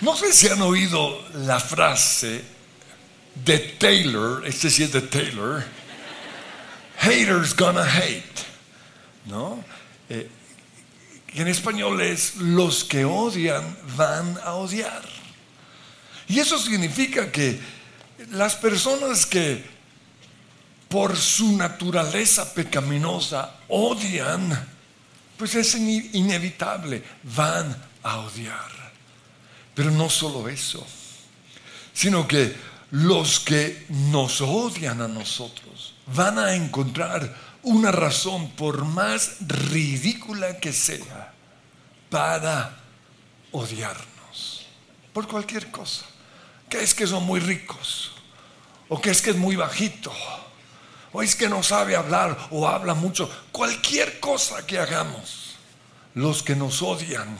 No sé si han oído la frase de Taylor, este sí es de Taylor, haters gonna hate, ¿no? Eh, en español es los que odian van a odiar. Y eso significa que las personas que por su naturaleza pecaminosa odian, pues es inevitable, van a odiar. Pero no solo eso, sino que los que nos odian a nosotros van a encontrar una razón, por más ridícula que sea, para odiarnos. Por cualquier cosa. Que es que son muy ricos. O que es que es muy bajito. O es que no sabe hablar o habla mucho. Cualquier cosa que hagamos. Los que nos odian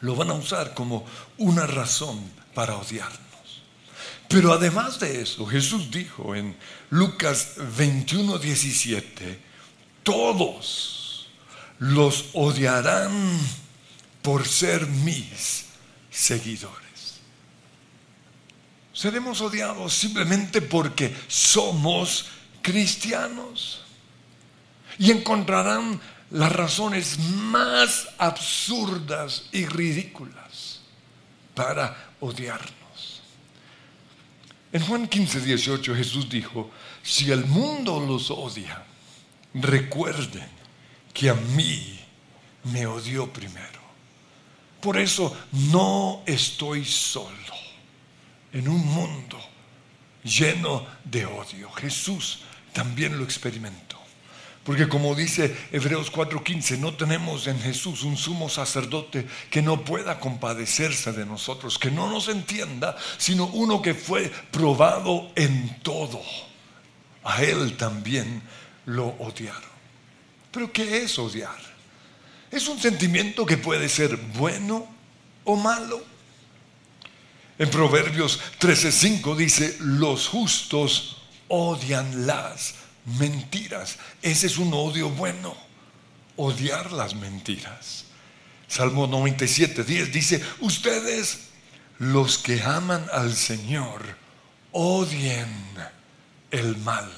lo van a usar como una razón para odiarnos. Pero además de eso, Jesús dijo en Lucas 21, 17, todos los odiarán por ser mis seguidores. Seremos odiados simplemente porque somos cristianos y encontrarán las razones más absurdas y ridículas para odiarnos. En Juan 15, 18 Jesús dijo, si el mundo los odia, recuerden que a mí me odió primero. Por eso no estoy solo en un mundo lleno de odio. Jesús también lo experimentó. Porque como dice Hebreos 4:15, no tenemos en Jesús un sumo sacerdote que no pueda compadecerse de nosotros, que no nos entienda, sino uno que fue probado en todo. A él también lo odiaron. Pero ¿qué es odiar? Es un sentimiento que puede ser bueno o malo. En Proverbios 13:5 dice, los justos odian las mentiras. Ese es un odio bueno, odiar las mentiras. Salmo 97, 10 dice, ustedes los que aman al Señor, odien el mal.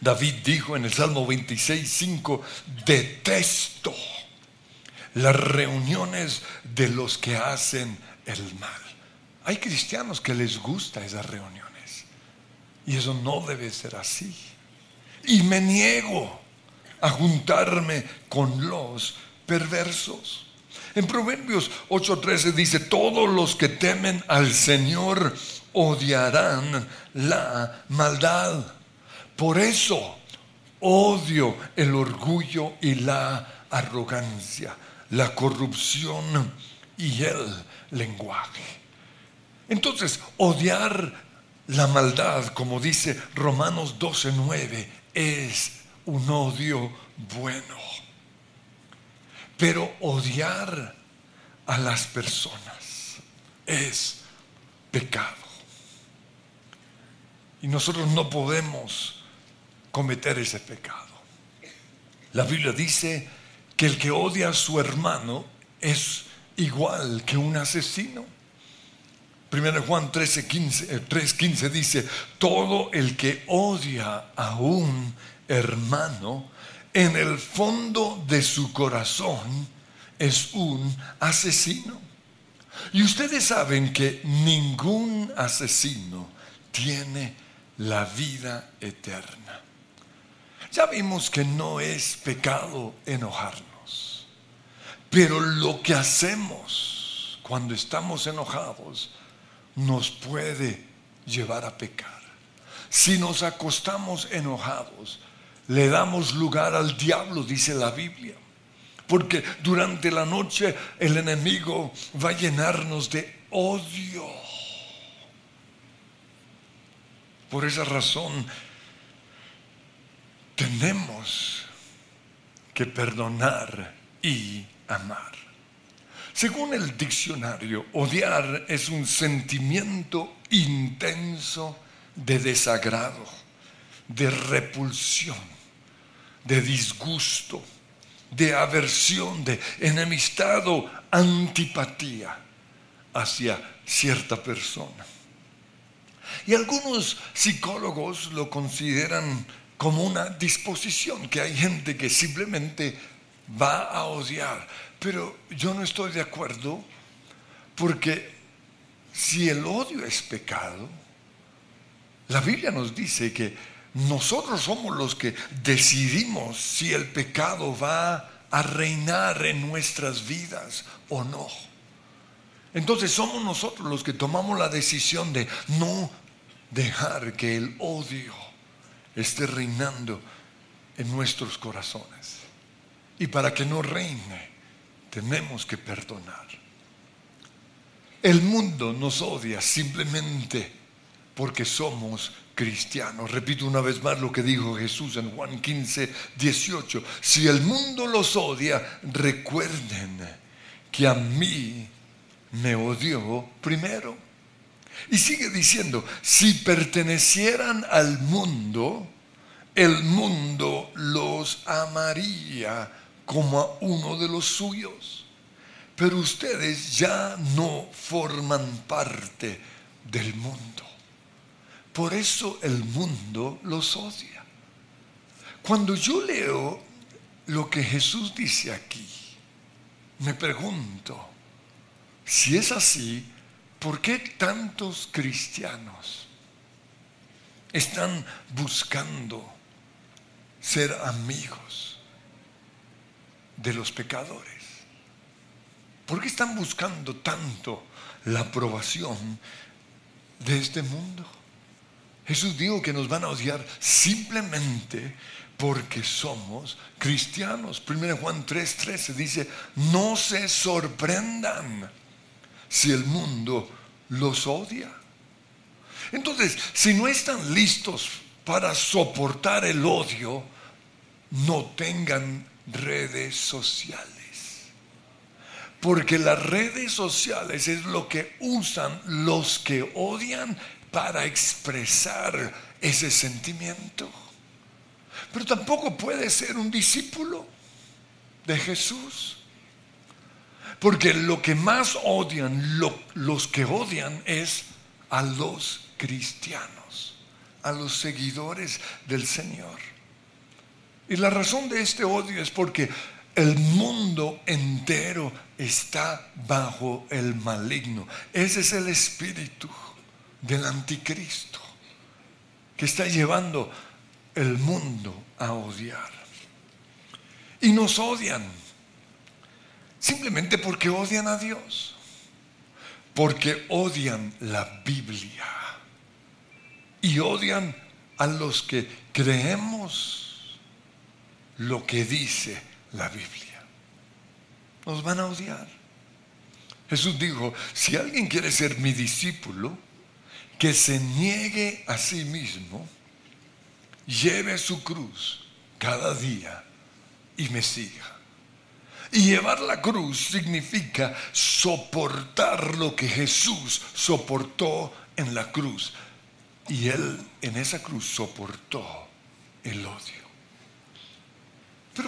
David dijo en el Salmo 26, 5, detesto las reuniones de los que hacen el mal. Hay cristianos que les gusta esa reunión. Y eso no debe ser así. Y me niego a juntarme con los perversos. En Proverbios 8:13 dice, todos los que temen al Señor odiarán la maldad. Por eso odio el orgullo y la arrogancia, la corrupción y el lenguaje. Entonces, odiar la maldad, como dice Romanos 12:9, es un odio bueno. Pero odiar a las personas es pecado. Y nosotros no podemos cometer ese pecado. La Biblia dice que el que odia a su hermano es igual que un asesino. 1 Juan 3:15 eh, dice, todo el que odia a un hermano, en el fondo de su corazón es un asesino. Y ustedes saben que ningún asesino tiene la vida eterna. Ya vimos que no es pecado enojarnos, pero lo que hacemos cuando estamos enojados nos puede llevar a pecar. Si nos acostamos enojados, le damos lugar al diablo, dice la Biblia. Porque durante la noche el enemigo va a llenarnos de odio. Por esa razón tenemos que perdonar y amar. Según el diccionario, odiar es un sentimiento intenso de desagrado, de repulsión, de disgusto, de aversión, de enemistad o antipatía. hacia cierta persona. Y algunos psicólogos lo consideran como una disposición, que hay gente que simplemente va a odiar. Pero yo no estoy de acuerdo porque si el odio es pecado, la Biblia nos dice que nosotros somos los que decidimos si el pecado va a reinar en nuestras vidas o no. Entonces somos nosotros los que tomamos la decisión de no dejar que el odio esté reinando en nuestros corazones. Y para que no reine, tenemos que perdonar. El mundo nos odia simplemente porque somos cristianos. Repito una vez más lo que dijo Jesús en Juan 15, 18. Si el mundo los odia, recuerden que a mí me odió primero. Y sigue diciendo, si pertenecieran al mundo, el mundo los amaría como a uno de los suyos. Pero ustedes ya no forman parte del mundo. Por eso el mundo los odia. Cuando yo leo lo que Jesús dice aquí, me pregunto, si es así, ¿por qué tantos cristianos están buscando ser amigos de los pecadores? ¿Por qué están buscando tanto la aprobación de este mundo? Jesús dijo que nos van a odiar simplemente porque somos cristianos. 1 Juan 3:13 dice, no se sorprendan si el mundo los odia. Entonces, si no están listos para soportar el odio, no tengan redes sociales. Porque las redes sociales es lo que usan los que odian para expresar ese sentimiento. Pero tampoco puede ser un discípulo de Jesús. Porque lo que más odian los que odian es a los cristianos, a los seguidores del Señor. Y la razón de este odio es porque el mundo entero está bajo el maligno. Ese es el espíritu del anticristo que está llevando el mundo a odiar. Y nos odian Simplemente porque odian a Dios. Porque odian la Biblia. Y odian a los que creemos lo que dice la Biblia. Nos van a odiar. Jesús dijo, si alguien quiere ser mi discípulo, que se niegue a sí mismo, lleve su cruz cada día y me siga. Y llevar la cruz significa soportar lo que Jesús soportó en la cruz. Y Él en esa cruz soportó el odio.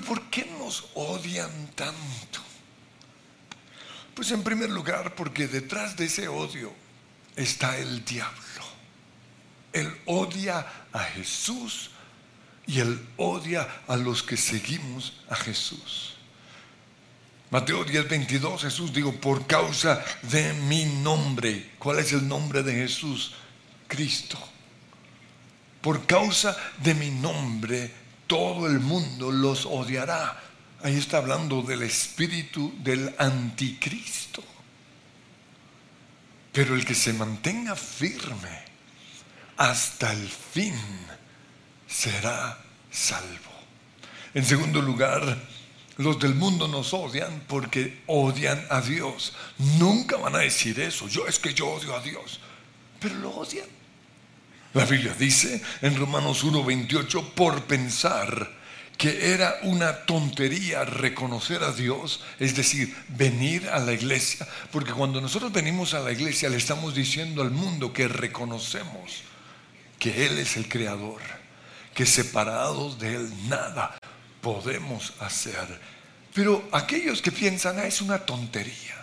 ¿Por qué nos odian tanto? Pues en primer lugar porque detrás de ese odio está el diablo. Él odia a Jesús y él odia a los que seguimos a Jesús. Mateo 10, 22, Jesús dijo, por causa de mi nombre. ¿Cuál es el nombre de Jesús? Cristo. Por causa de mi nombre, todo el mundo los odiará. Ahí está hablando del espíritu del anticristo. Pero el que se mantenga firme hasta el fin será salvo. En segundo lugar, los del mundo nos odian porque odian a Dios. Nunca van a decir eso. Yo es que yo odio a Dios. Pero lo odian. La Biblia dice en Romanos 1:28 por pensar que era una tontería reconocer a Dios, es decir, venir a la iglesia, porque cuando nosotros venimos a la iglesia le estamos diciendo al mundo que reconocemos que Él es el creador, que separados de Él nada podemos hacer. Pero aquellos que piensan, ah, es una tontería.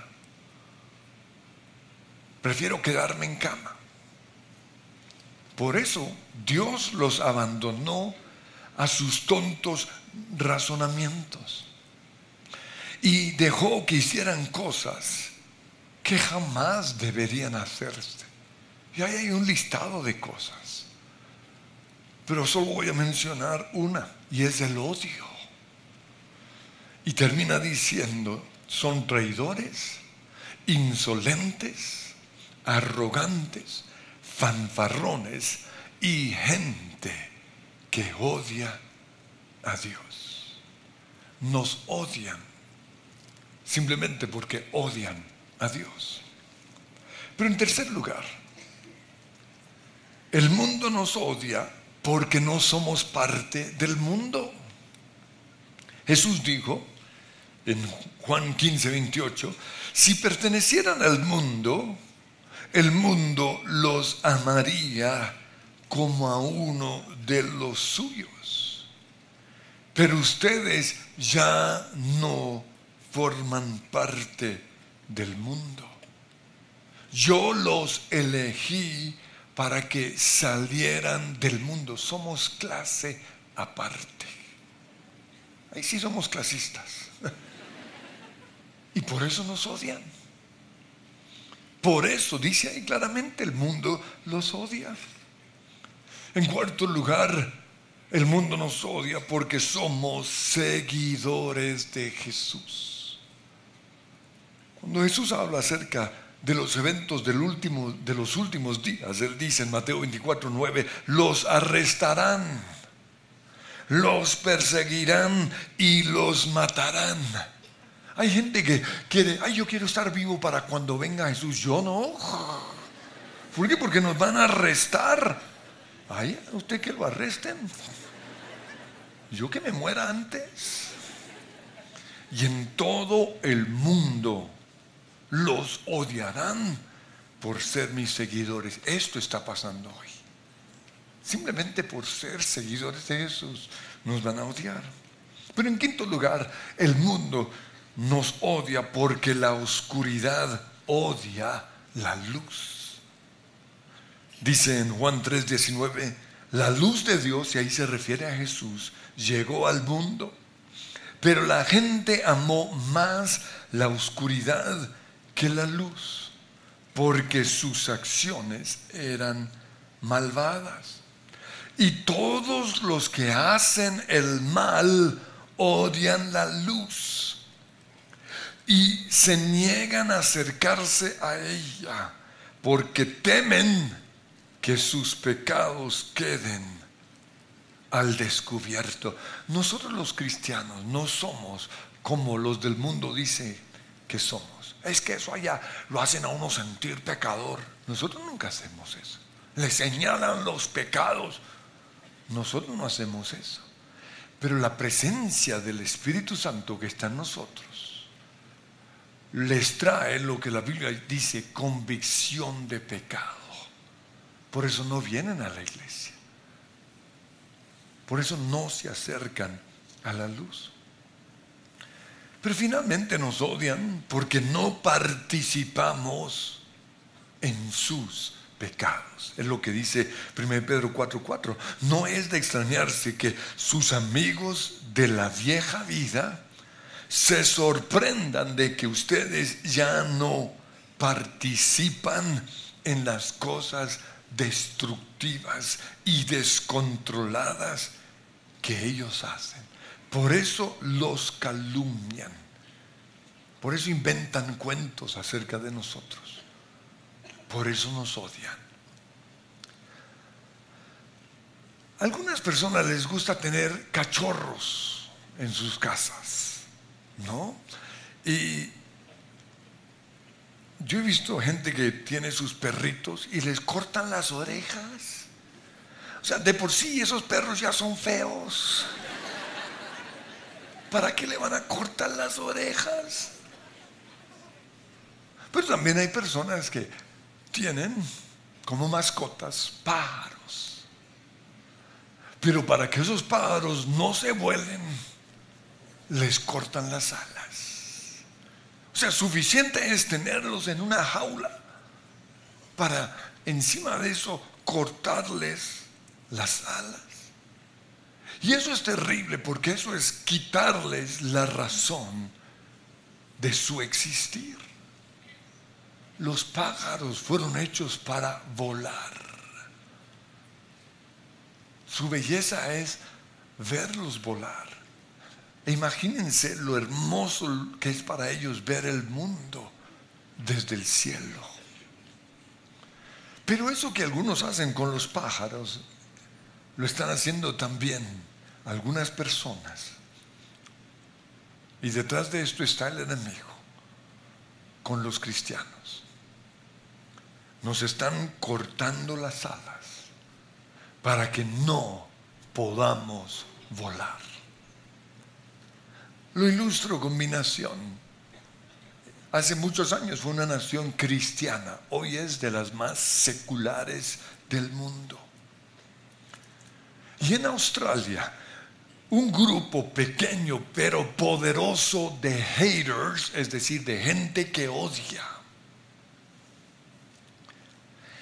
prefiero quedarme en cama. Por eso Dios los abandonó a sus tontos razonamientos y dejó que hicieran cosas que jamás deberían hacerse. Y ahí hay un listado de cosas. Pero solo voy a mencionar una, y es el odio. Y termina diciendo, son traidores, insolentes, arrogantes, fanfarrones y gente que odia a Dios. Nos odian simplemente porque odian a Dios. Pero en tercer lugar, el mundo nos odia porque no somos parte del mundo. Jesús dijo en Juan 15, 28, si pertenecieran al mundo, el mundo los amaría como a uno de los suyos. Pero ustedes ya no forman parte del mundo. Yo los elegí para que salieran del mundo. Somos clase aparte. Ahí sí somos clasistas. Y por eso nos odian. Por eso dice ahí claramente, el mundo los odia. En cuarto lugar, el mundo nos odia porque somos seguidores de Jesús. Cuando Jesús habla acerca de los eventos del último, de los últimos días, él dice en Mateo 24, 9, los arrestarán, los perseguirán y los matarán. Hay gente que quiere, ay, yo quiero estar vivo para cuando venga Jesús. Yo no. ¿Por qué? Porque nos van a arrestar. Ay, usted que lo arresten. Yo que me muera antes. Y en todo el mundo los odiarán por ser mis seguidores. Esto está pasando hoy. Simplemente por ser seguidores de Jesús nos van a odiar. Pero en quinto lugar, el mundo nos odia porque la oscuridad odia la luz. Dice en Juan 3:19, la luz de Dios, y ahí se refiere a Jesús, llegó al mundo, pero la gente amó más la oscuridad que la luz, porque sus acciones eran malvadas. Y todos los que hacen el mal odian la luz y se niegan a acercarse a ella porque temen que sus pecados queden al descubierto. Nosotros los cristianos no somos como los del mundo dice que somos. Es que eso allá lo hacen a uno sentir pecador. Nosotros nunca hacemos eso. Le señalan los pecados. Nosotros no hacemos eso. Pero la presencia del Espíritu Santo que está en nosotros les trae lo que la Biblia dice, convicción de pecado. Por eso no vienen a la iglesia. Por eso no se acercan a la luz. Pero finalmente nos odian porque no participamos en sus pecados. Es lo que dice 1 Pedro 4:4. No es de extrañarse que sus amigos de la vieja vida se sorprendan de que ustedes ya no participan en las cosas destructivas y descontroladas que ellos hacen. Por eso los calumnian. Por eso inventan cuentos acerca de nosotros. Por eso nos odian. A algunas personas les gusta tener cachorros en sus casas. ¿No? Y yo he visto gente que tiene sus perritos y les cortan las orejas. O sea, de por sí esos perros ya son feos. ¿Para qué le van a cortar las orejas? Pero también hay personas que tienen como mascotas pájaros. Pero para que esos pájaros no se vuelen, les cortan las alas. O sea, suficiente es tenerlos en una jaula para encima de eso cortarles las alas. Y eso es terrible porque eso es quitarles la razón de su existir. Los pájaros fueron hechos para volar. Su belleza es verlos volar. E imagínense lo hermoso que es para ellos ver el mundo desde el cielo. Pero eso que algunos hacen con los pájaros, lo están haciendo también algunas personas. Y detrás de esto está el enemigo con los cristianos. Nos están cortando las alas para que no podamos volar. Lo ilustro con mi nación. Hace muchos años fue una nación cristiana, hoy es de las más seculares del mundo. Y en Australia, un grupo pequeño pero poderoso de haters, es decir, de gente que odia,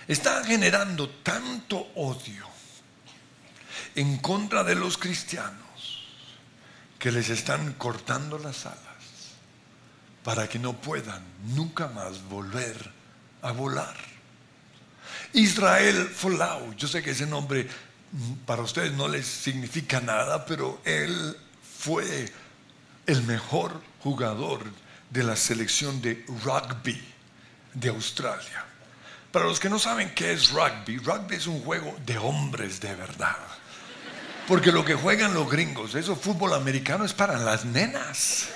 está generando tanto odio en contra de los cristianos que les están cortando las alas para que no puedan nunca más volver a volar. Israel Folau, yo sé que ese nombre para ustedes no les significa nada, pero él fue el mejor jugador de la selección de rugby de Australia. Para los que no saben qué es rugby, rugby es un juego de hombres de verdad. Porque lo que juegan los gringos, eso fútbol americano es para las nenas.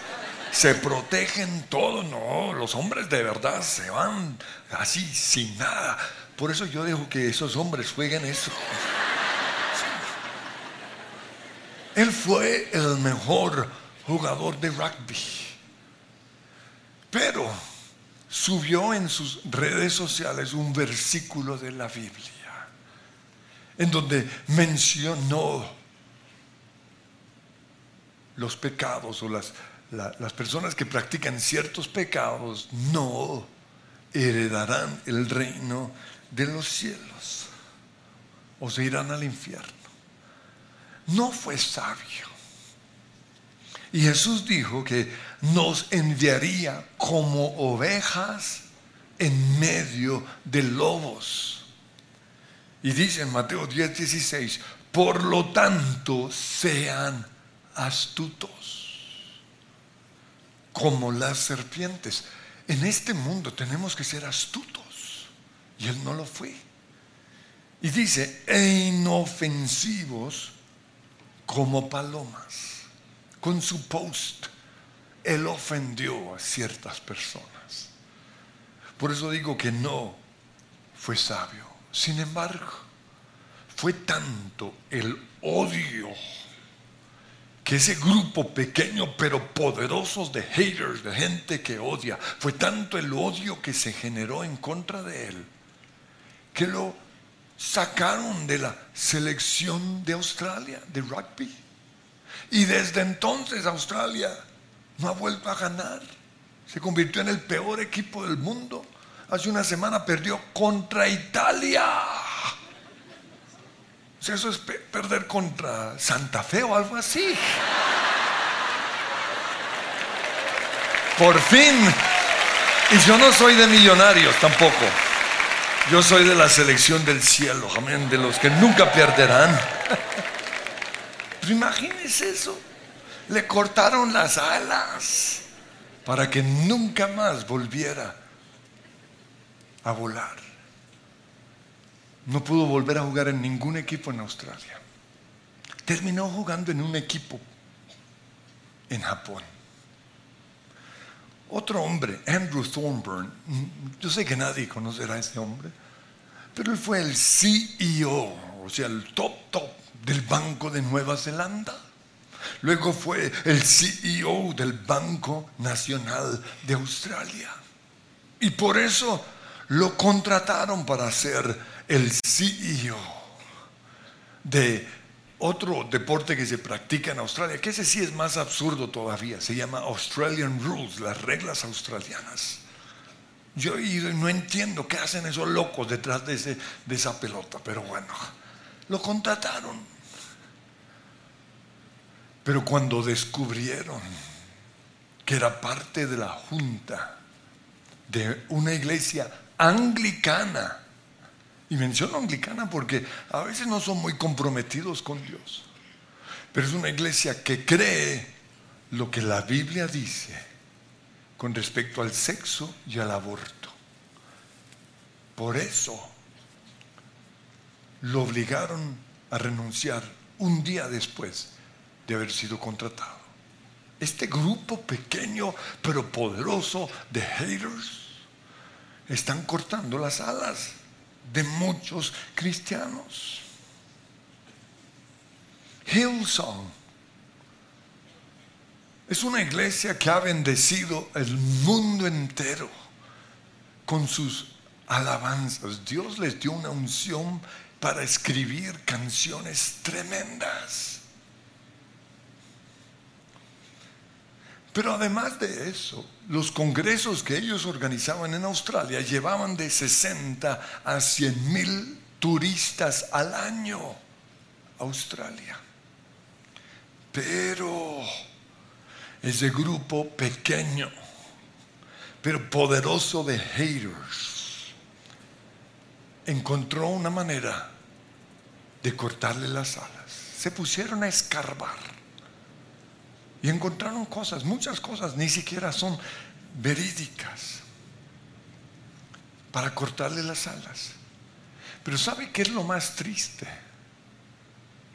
Se protegen todo, no, los hombres de verdad se van así sin nada. Por eso yo dejo que esos hombres jueguen eso. Él fue el mejor jugador de rugby. Pero subió en sus redes sociales un versículo de la Biblia en donde mencionó los pecados o las, las personas que practican ciertos pecados no heredarán el reino de los cielos o se irán al infierno no fue sabio. Y Jesús dijo que nos enviaría como ovejas en medio de lobos. Y dice en Mateo 10, 16, por lo tanto sean astutos como las serpientes. En este mundo tenemos que ser astutos. Y él no lo fue. Y dice, e inofensivos como palomas. Con su post, él ofendió a ciertas personas. Por eso digo que no fue sabio. Sin embargo, fue tanto el odio que ese grupo pequeño pero poderoso de haters, de gente que odia, fue tanto el odio que se generó en contra de él, que lo sacaron de la selección de Australia de rugby. Y desde entonces Australia no ha vuelto a ganar. Se convirtió en el peor equipo del mundo. Hace una semana perdió contra Italia. O eso es perder contra Santa Fe o algo así. Por fin. Y yo no soy de millonarios tampoco. Yo soy de la selección del cielo, amén, de los que nunca perderán. Pero imagínese eso. Le cortaron las alas para que nunca más volviera a volar. No pudo volver a jugar en ningún equipo en Australia. Terminó jugando en un equipo en Japón. Otro hombre, Andrew Thornburn, yo sé que nadie conocerá a ese hombre, pero él fue el CEO, o sea, el top top del Banco de Nueva Zelanda. Luego fue el CEO del Banco Nacional de Australia. Y por eso lo contrataron para ser el CEO de otro deporte que se practica en Australia, que ese sí es más absurdo todavía, se llama Australian Rules, las reglas australianas. Yo no entiendo qué hacen esos locos detrás de, de esa pelota, pero bueno, lo contrataron. Pero cuando descubrieron que era parte de la junta de una iglesia anglicana, y menciono anglicana porque a veces no son muy comprometidos con Dios, pero es una iglesia que cree lo que la Biblia dice con respecto al sexo y al aborto. Por eso lo obligaron a renunciar un día después de haber sido contratado. Este grupo pequeño pero poderoso de haters están cortando las alas de muchos cristianos. Hillsong es una iglesia que ha bendecido el mundo entero con sus alabanzas. Dios les dio una unción para escribir canciones tremendas. Pero además de eso, los congresos que ellos organizaban en Australia llevaban de 60 a 100 mil turistas al año a Australia. Pero ese grupo pequeño, pero poderoso de haters, encontró una manera de cortarle las alas. Se pusieron a escarbar y encontraron cosas, muchas cosas, ni siquiera son verídicas, para cortarle las alas. Pero ¿sabe qué es lo más triste?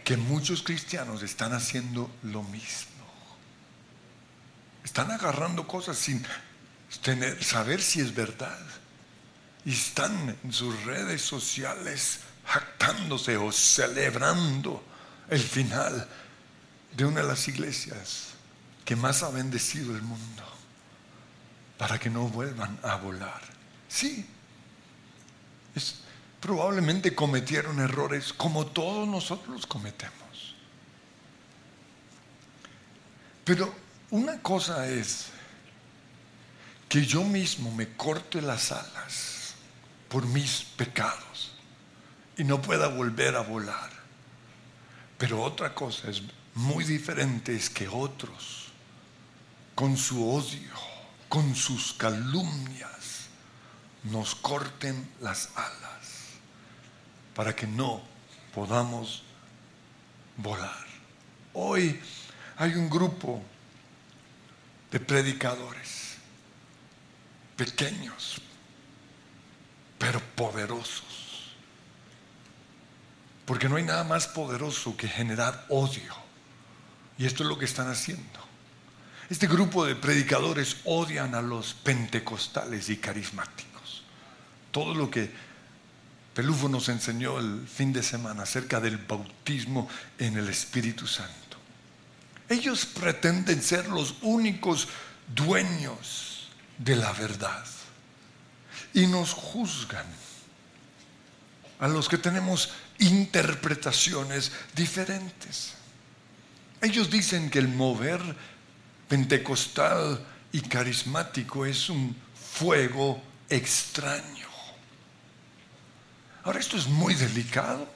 Que muchos cristianos están haciendo lo mismo. Están agarrando cosas sin tener, saber si es verdad. Y están en sus redes sociales jactándose o celebrando el final de una de las iglesias que más ha bendecido el mundo para que no vuelvan a volar. Sí, probablemente cometieron errores como todos nosotros cometemos. Pero una cosa es que yo mismo me corte las alas por mis pecados y no pueda volver a volar. Pero otra cosa es muy diferente es que otros con su odio, con sus calumnias, nos corten las alas para que no podamos volar. Hoy hay un grupo de predicadores pequeños, pero poderosos. Porque no hay nada más poderoso que generar odio. Y esto es lo que están haciendo. Este grupo de predicadores odian a los pentecostales y carismáticos. Todo lo que Pelufo nos enseñó el fin de semana acerca del bautismo en el Espíritu Santo. Ellos pretenden ser los únicos dueños de la verdad y nos juzgan a los que tenemos interpretaciones diferentes. Ellos dicen que el mover pentecostal y carismático es un fuego extraño. Ahora esto es muy delicado.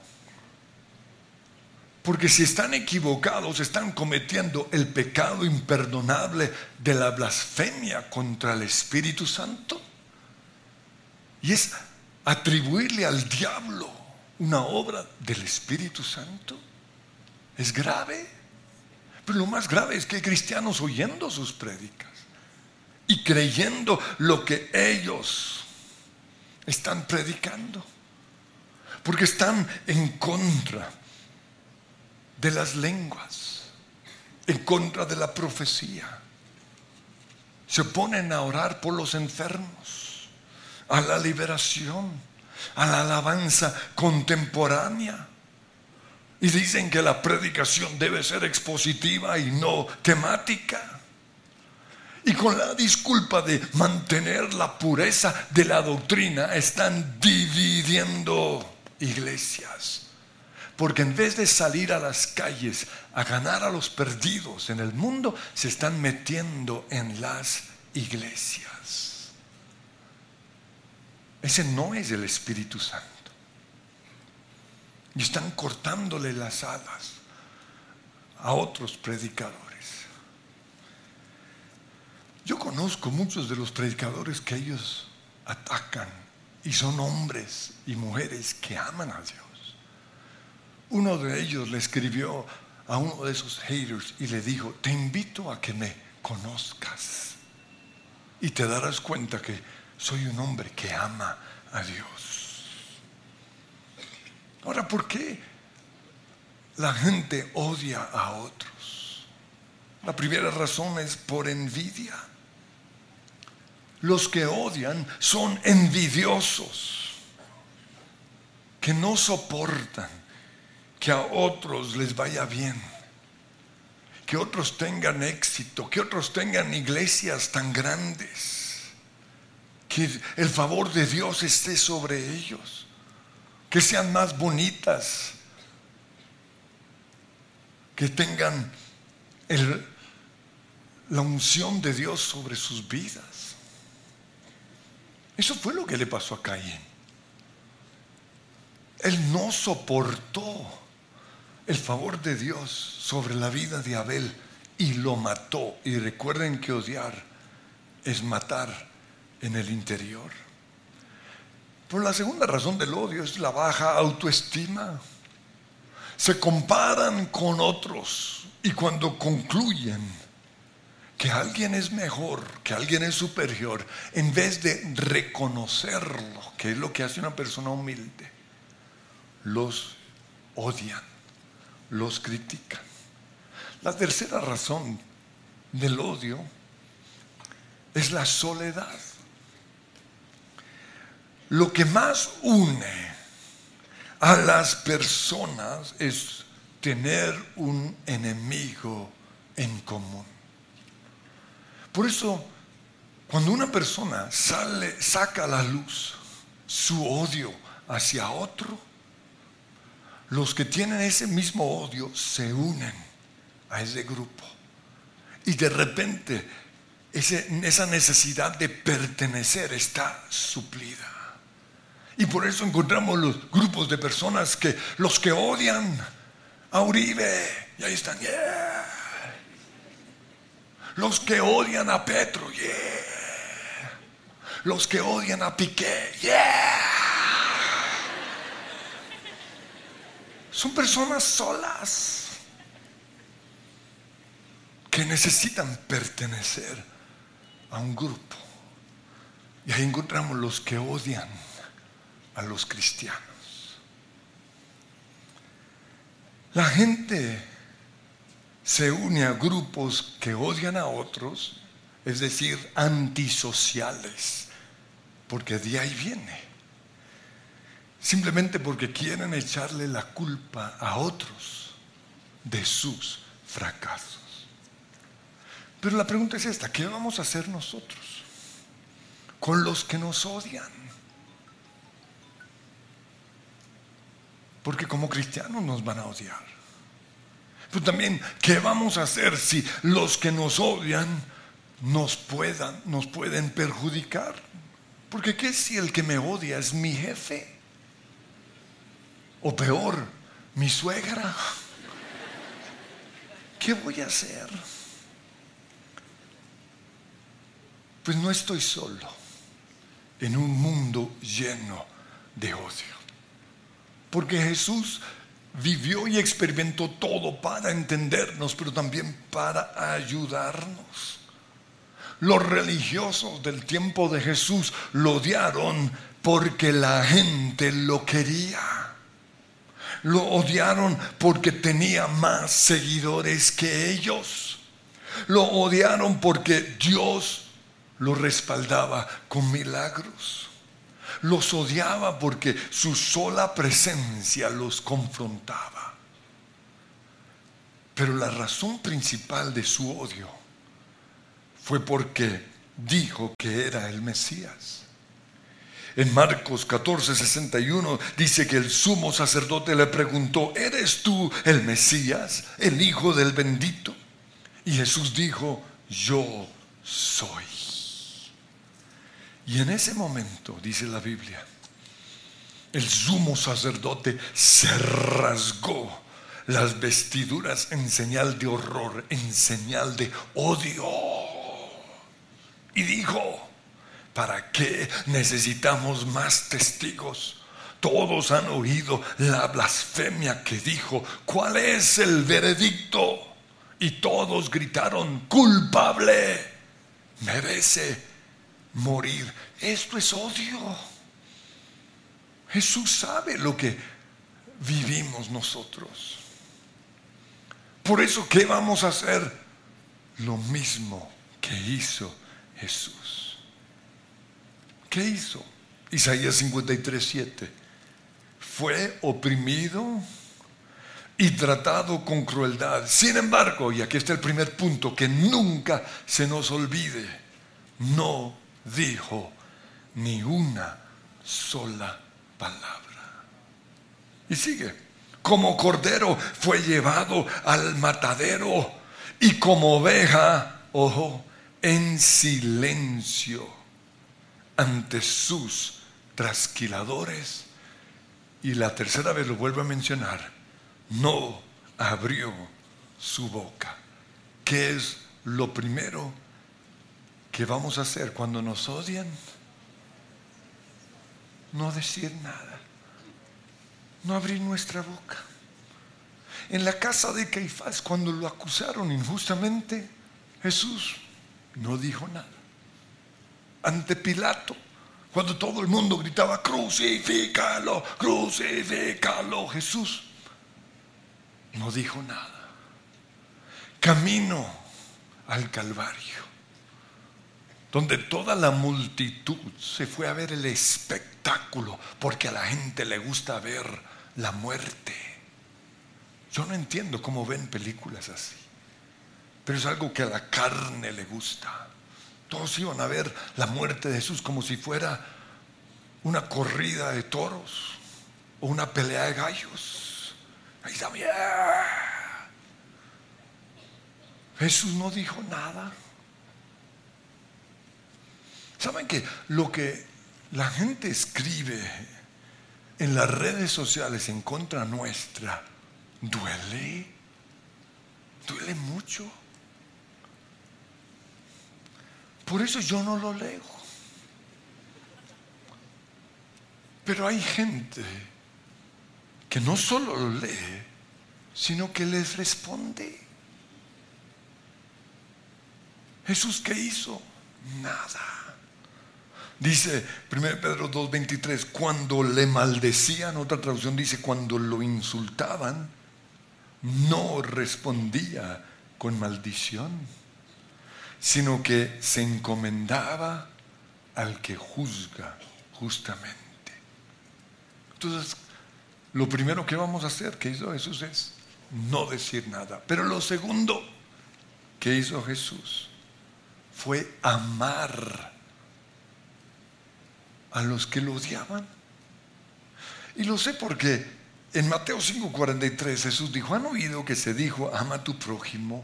Porque si están equivocados, están cometiendo el pecado imperdonable de la blasfemia contra el Espíritu Santo. Y es atribuirle al diablo una obra del Espíritu Santo. Es grave. Pero lo más grave es que hay cristianos oyendo sus prédicas y creyendo lo que ellos están predicando. Porque están en contra de las lenguas, en contra de la profecía. Se oponen a orar por los enfermos, a la liberación, a la alabanza contemporánea y dicen que la predicación debe ser expositiva y no temática. Y con la disculpa de mantener la pureza de la doctrina, están dividiendo iglesias. Porque en vez de salir a las calles a ganar a los perdidos en el mundo, se están metiendo en las iglesias. ese no es el Espíritu Santo. Y están cortándole las alas a otros predicadores. Yo conozco muchos de los predicadores que ellos atacan y son hombres y mujeres que aman a Dios. Uno de ellos le escribió a uno de esos haters y le dijo, te invito a que me conozcas y te darás cuenta que soy un hombre que ama a Dios. Ahora, ¿por qué la gente odia a otros? La primera razón es por envidia. Los que odian son envidiosos, que no soportan que a otros les vaya bien, que otros tengan éxito, que otros tengan iglesias tan grandes, que el favor de Dios esté sobre ellos, que sean más bonitas, que tengan la unción de Dios sobre sus vidas. Eso fue lo que le pasó a Caín. Él no soportó el favor de Dios sobre la vida de Abel y lo mató. Y recuerden que odiar es matar en el interior. Pero la segunda razón del odio es la baja autoestima. Se comparan con otros y cuando concluyen que alguien es mejor, que alguien es superior, en vez de reconocerlo, que es lo que hace una persona humilde, los odian, los critican. La tercera razón del odio es la soledad. Lo que más une a las personas es tener un enemigo en común. Por eso, cuando una persona sale, saca a la luz su odio hacia otro, los que tienen ese mismo odio se unen a ese grupo. Y de repente esa necesidad de pertenecer está suplida. Y por eso encontramos los grupos de personas que los que odian a Uribe, y ahí están, yeah, los que odian a Petro, yeah. Los que odian a Piqué, yeah. Son personas solas que necesitan pertenecer a un grupo. Y ahí encontramos los que odian a los cristianos. La gente se une a grupos que odian a otros, es decir, antisociales, porque de ahí viene. Simplemente porque quieren echarle la culpa a otros de sus fracasos. Pero la pregunta es esta, ¿qué vamos a hacer nosotros con los que nos odian? Porque como cristianos nos van a odiar. Pero también, ¿qué vamos a hacer si los que nos odian nos, puedan, nos pueden perjudicar? Porque ¿qué si el que me odia es mi jefe? O peor, mi suegra. ¿Qué voy a hacer? Pues no estoy solo en un mundo lleno de odio. Porque Jesús vivió y experimentó todo para entendernos, pero también para ayudarnos. Los religiosos del tiempo de Jesús lo odiaron porque la gente lo quería. Lo odiaron porque tenía más seguidores que ellos. Lo odiaron porque Dios lo respaldaba con milagros los odiaba porque su sola presencia los confrontaba. Pero la razón principal de su odio fue porque dijo que era el Mesías. En Marcos 14, 61 dice que el sumo sacerdote le preguntó, ¿eres tú el Mesías, el Hijo del bendito? Y Jesús dijo, yo soy. Y en ese momento, dice la Biblia, el sumo sacerdote se rasgó las vestiduras en señal de horror, en señal de odio. Y dijo, ¿para qué necesitamos más testigos? Todos han oído la blasfemia que dijo, ¿cuál es el veredicto? Y todos gritaron, culpable, merece morir. Esto es odio. Jesús sabe lo que vivimos nosotros. Por eso, ¿qué vamos a hacer? Lo mismo que hizo Jesús. ¿Qué hizo? Isaías 53, 7. Fue oprimido y tratado con crueldad. Sin embargo, y aquí está el primer punto, que nunca se nos olvide, no dijo ni una sola palabra. Y sigue, como cordero fue llevado al matadero y como oveja, ojo, en silencio ante sus trasquiladores. Y la tercera vez lo vuelvo a mencionar, no abrió su boca. ¿Qué es lo primero que vamos a hacer cuando nos odian? No decir nada, no abrir nuestra boca. En la casa de Caifás, cuando lo acusaron injustamente, Jesús no dijo nada. Ante Pilato, cuando todo el mundo gritaba, crucifícalo, crucifícalo, Jesús no dijo nada. Camino al Calvario, donde toda la multitud se fue a ver el espectáculo, porque a la gente le gusta ver la muerte. Yo no entiendo cómo ven películas así, pero es algo que a la carne le gusta. Todos iban a ver la muerte de Jesús como si fuera una corrida de toros o una pelea de gallos. Jesús no dijo nada. ¿Saben que lo que la gente escribe en las redes sociales en contra nuestra duele? Duele mucho. Por eso yo no lo leo. Pero hay gente que no solo lo lee, sino que les responde. Jesús, ¿qué hizo? Nada. Dice 1 Pedro 2.23, cuando le maldecían, otra traducción dice, cuando lo insultaban, no respondía con maldición, sino que se encomendaba al que juzga justamente. Entonces, lo primero que vamos a hacer que hizo Jesús es no decir nada. Pero lo segundo que hizo Jesús fue amar a los que lo odiaban. Y lo sé porque en Mateo 5:43 Jesús dijo, ¿han oído que se dijo, ama a tu prójimo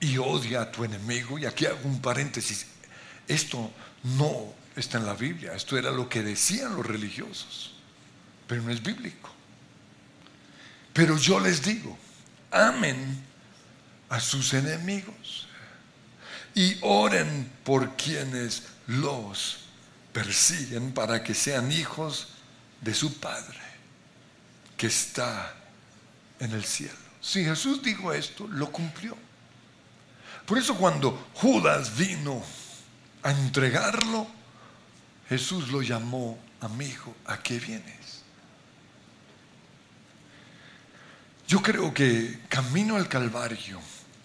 y odia a tu enemigo? Y aquí hago un paréntesis, esto no está en la Biblia, esto era lo que decían los religiosos pero no es bíblico. Pero yo les digo, amen a sus enemigos y oren por quienes los persiguen para que sean hijos de su Padre que está en el cielo. Si Jesús dijo esto, lo cumplió. Por eso cuando Judas vino a entregarlo, Jesús lo llamó amigo, ¿a qué vienes? Yo creo que camino al Calvario,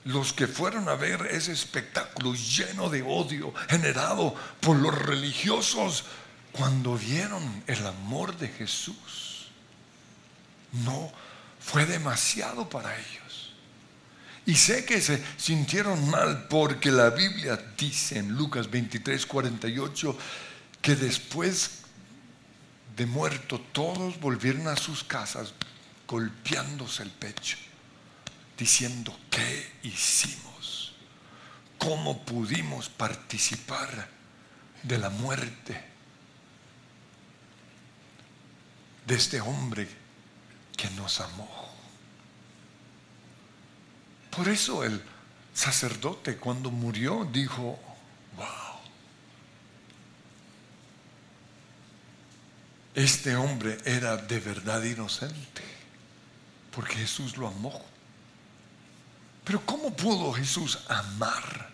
los que fueron a ver ese espectáculo lleno de odio generado por los religiosos, cuando vieron el amor de Jesús, no fue demasiado para ellos. Y sé que se sintieron mal porque la Biblia dice en Lucas 23, 48 que después de muerto todos volvieron a sus casas golpeándose el pecho, diciendo, ¿qué hicimos? ¿Cómo pudimos participar de la muerte de este hombre que nos amó. Por eso el sacerdote cuando murió dijo, wow, este hombre era de verdad inocente, porque Jesús lo amó. Pero ¿cómo pudo Jesús amar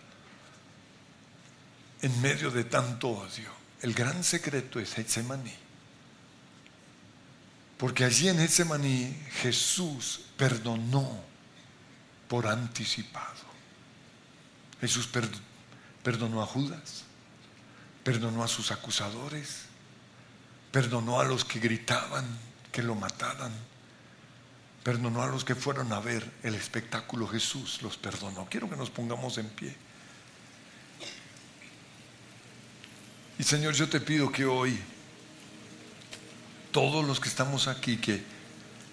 en medio de tanto odio? El gran secreto es Getsemaní. Porque allí en Getsemaní Jesús perdonó por anticipado. Jesús perdonó a Judas, perdonó a sus acusadores, perdonó a los que gritaban que lo mataran, perdonó a los que fueron a ver el espectáculo. Jesús los perdonó. Quiero que nos pongamos en pie. Y Señor, yo te pido que hoy todos los que estamos aquí, que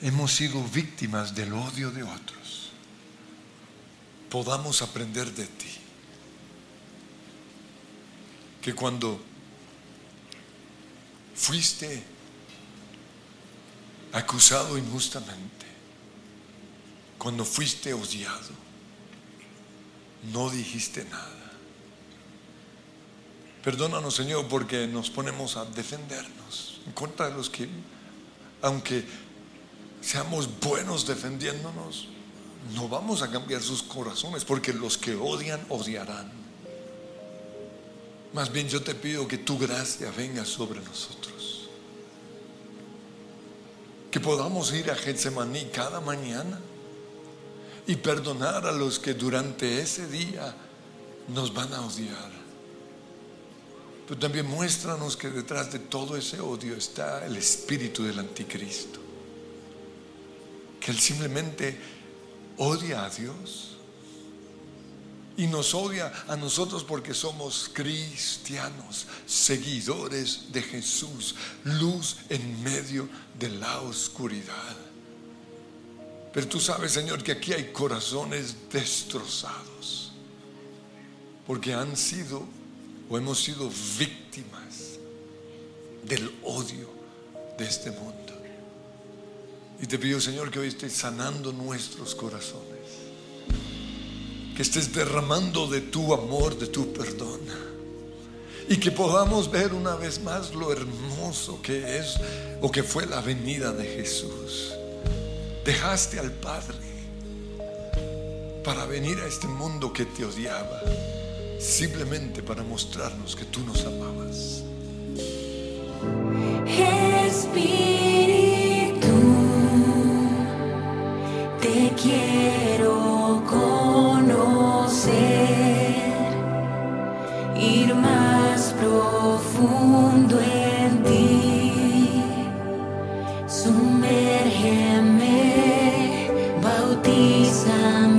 hemos sido víctimas del odio de otros, podamos aprender de ti. Que cuando fuiste acusado injustamente, cuando fuiste odiado, no dijiste nada. Perdónanos, Señor, porque nos ponemos a defendernos en contra de los que, aunque seamos buenos defendiéndonos, no vamos a cambiar sus corazones, porque los que odian, odiarán. Más bien yo te pido que tu gracia venga sobre nosotros. Que podamos ir a Getsemaní cada mañana y perdonar a los que durante ese día nos van a odiar. Pero también muéstranos que detrás de todo ese odio está el espíritu del anticristo. Que él simplemente odia a Dios y nos odia a nosotros porque somos cristianos, seguidores de Jesús, luz en medio de la oscuridad. Pero tú sabes, Señor, que aquí hay corazones destrozados, porque han sido o hemos sido víctimas del odio de este mundo. Y te pido, Señor, que hoy estés sanando nuestros corazones, que estés derramando de tu amor, de tu perdón, y que podamos ver una vez más lo hermoso que es o que fue la venida de Jesús dejaste al Padre para venir a este mundo que te odiaba, simplemente para mostrarnos que tú nos amabas. time.